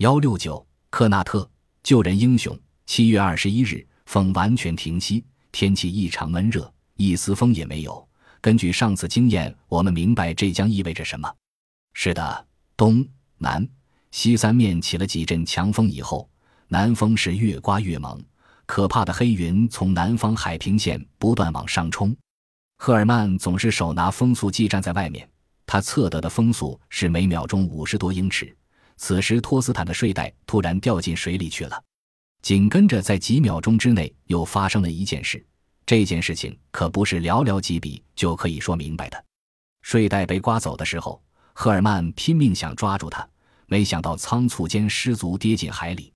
幺六九克纳特救人英雄。七月二十一日，风完全停息，天气异常闷热，一丝风也没有。根据上次经验，我们明白这将意味着什么。是的，东南西三面起了几阵强风以后，南风是越刮越猛，可怕的黑云从南方海平线不断往上冲。赫尔曼总是手拿风速计站在外面，他测得的风速是每秒钟五十多英尺。此时，托斯坦的睡袋突然掉进水里去了。紧跟着，在几秒钟之内又发生了一件事。这件事情可不是寥寥几笔就可以说明白的。睡袋被刮走的时候，赫尔曼拼命想抓住它，没想到仓促间失足跌进海里。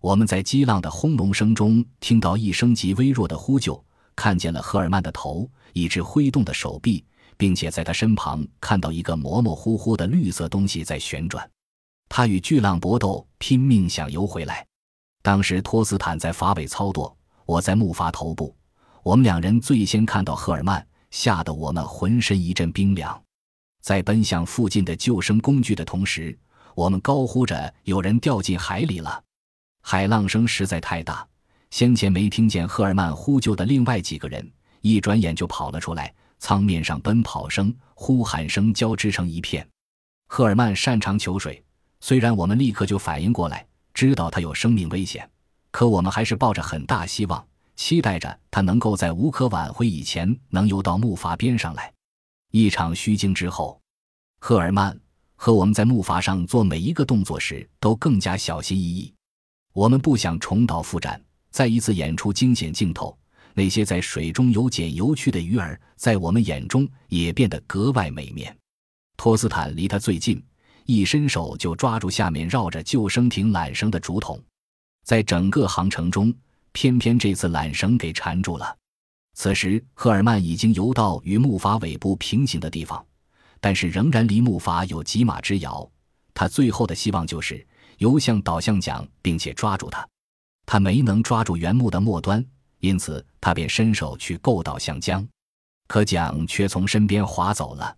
我们在激浪的轰隆声中听到一声极微弱的呼救，看见了赫尔曼的头，一只挥动的手臂，并且在他身旁看到一个模模糊糊的绿色东西在旋转。他与巨浪搏斗，拼命想游回来。当时托斯坦在筏尾操舵，我在木筏头部。我们两人最先看到赫尔曼，吓得我们浑身一阵冰凉。在奔向附近的救生工具的同时，我们高呼着：“有人掉进海里了！”海浪声实在太大，先前没听见赫尔曼呼救的另外几个人，一转眼就跑了出来。舱面上奔跑声、呼喊声交织成一片。赫尔曼擅长求水，虽然我们立刻就反应过来。知道他有生命危险，可我们还是抱着很大希望，期待着他能够在无可挽回以前能游到木筏边上来。一场虚惊之后，赫尔曼和我们在木筏上做每一个动作时都更加小心翼翼。我们不想重蹈覆辙，再一次演出惊险镜头。那些在水中游剪游去的鱼儿，在我们眼中也变得格外美面。托斯坦离他最近。一伸手就抓住下面绕着救生艇缆绳的竹筒，在整个航程中，偏偏这次缆绳给缠住了。此时，赫尔曼已经游到与木筏尾部平行的地方，但是仍然离木筏有几码之遥。他最后的希望就是游向导向桨，并且抓住它。他没能抓住原木的末端，因此他便伸手去够导向桨，可桨却从身边划走了。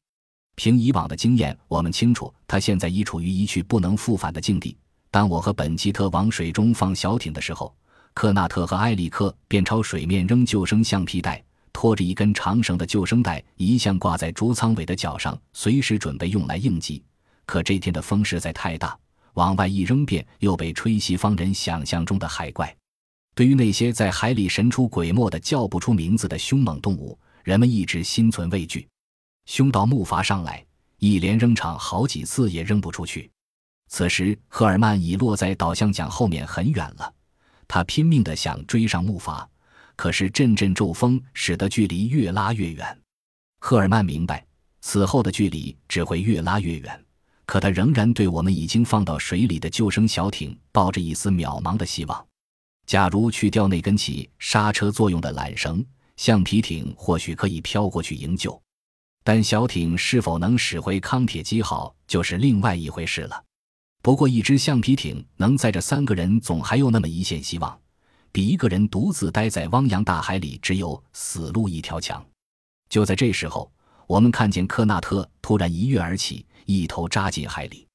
凭以往的经验，我们清楚他现在已处于一去不能复返的境地。当我和本基特往水中放小艇的时候，科纳特和埃里克便朝水面扔救生橡皮带，拖着一根长绳的救生带一向挂在竹舱尾的脚上，随时准备用来应急。可这天的风实在太大，往外一扔便又被吹西方人想象中的海怪。对于那些在海里神出鬼没的叫不出名字的凶猛动物，人们一直心存畏惧。凶到木筏上来，一连扔场好几次也扔不出去。此时，赫尔曼已落在导向桨后面很远了。他拼命地想追上木筏，可是阵阵骤风使得距离越拉越远。赫尔曼明白，此后的距离只会越拉越远。可他仍然对我们已经放到水里的救生小艇抱着一丝渺茫的希望。假如去掉那根起刹车作用的缆绳，橡皮艇或许可以飘过去营救。但小艇是否能驶回康铁基号，就是另外一回事了。不过，一只橡皮艇能载着三个人，总还有那么一线希望，比一个人独自待在汪洋大海里只有死路一条强。就在这时候，我们看见科纳特突然一跃而起，一头扎进海里。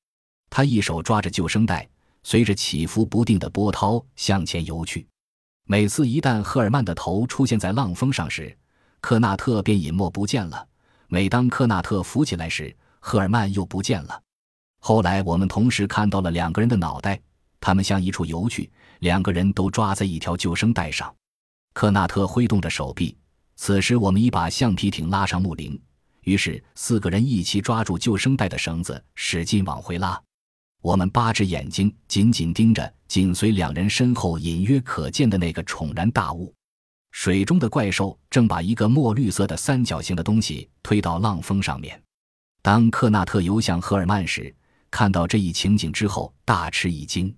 他一手抓着救生带，随着起伏不定的波涛向前游去。每次一旦赫尔曼的头出现在浪峰上时，科纳特便隐没不见了。每当科纳特浮起来时，赫尔曼又不见了。后来我们同时看到了两个人的脑袋，他们向一处游去，两个人都抓在一条救生带上。科纳特挥动着手臂。此时我们已把橡皮艇拉上木林，于是四个人一起抓住救生带的绳子，使劲往回拉。我们八只眼睛紧紧盯着紧随两人身后隐约可见的那个宠然大物。水中的怪兽正把一个墨绿色的三角形的东西推到浪峰上面。当克纳特游向赫尔曼时，看到这一情景之后，大吃一惊。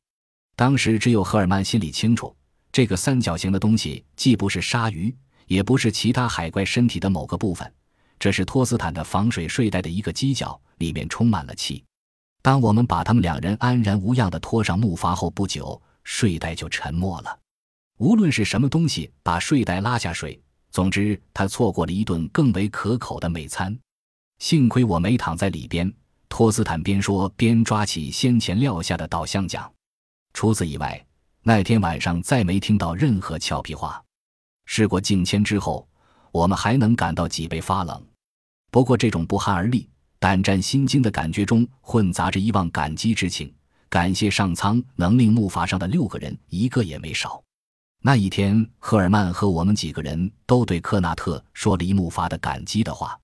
当时只有赫尔曼心里清楚，这个三角形的东西既不是鲨鱼，也不是其他海怪身体的某个部分，这是托斯坦的防水睡袋的一个犄角，里面充满了气。当我们把他们两人安然无恙地拖上木筏后不久，睡袋就沉没了。无论是什么东西把睡袋拉下水，总之他错过了一顿更为可口的美餐。幸亏我没躺在里边。托斯坦边说边抓起先前撂下的导向桨。除此以外，那天晚上再没听到任何俏皮话。事过境迁之后，我们还能感到脊背发冷。不过，这种不寒而栗、胆战心惊的感觉中混杂着一望感激之情，感谢上苍能令木筏上的六个人一个也没少。那一天，赫尔曼和我们几个人都对克纳特说了一木发的感激的话。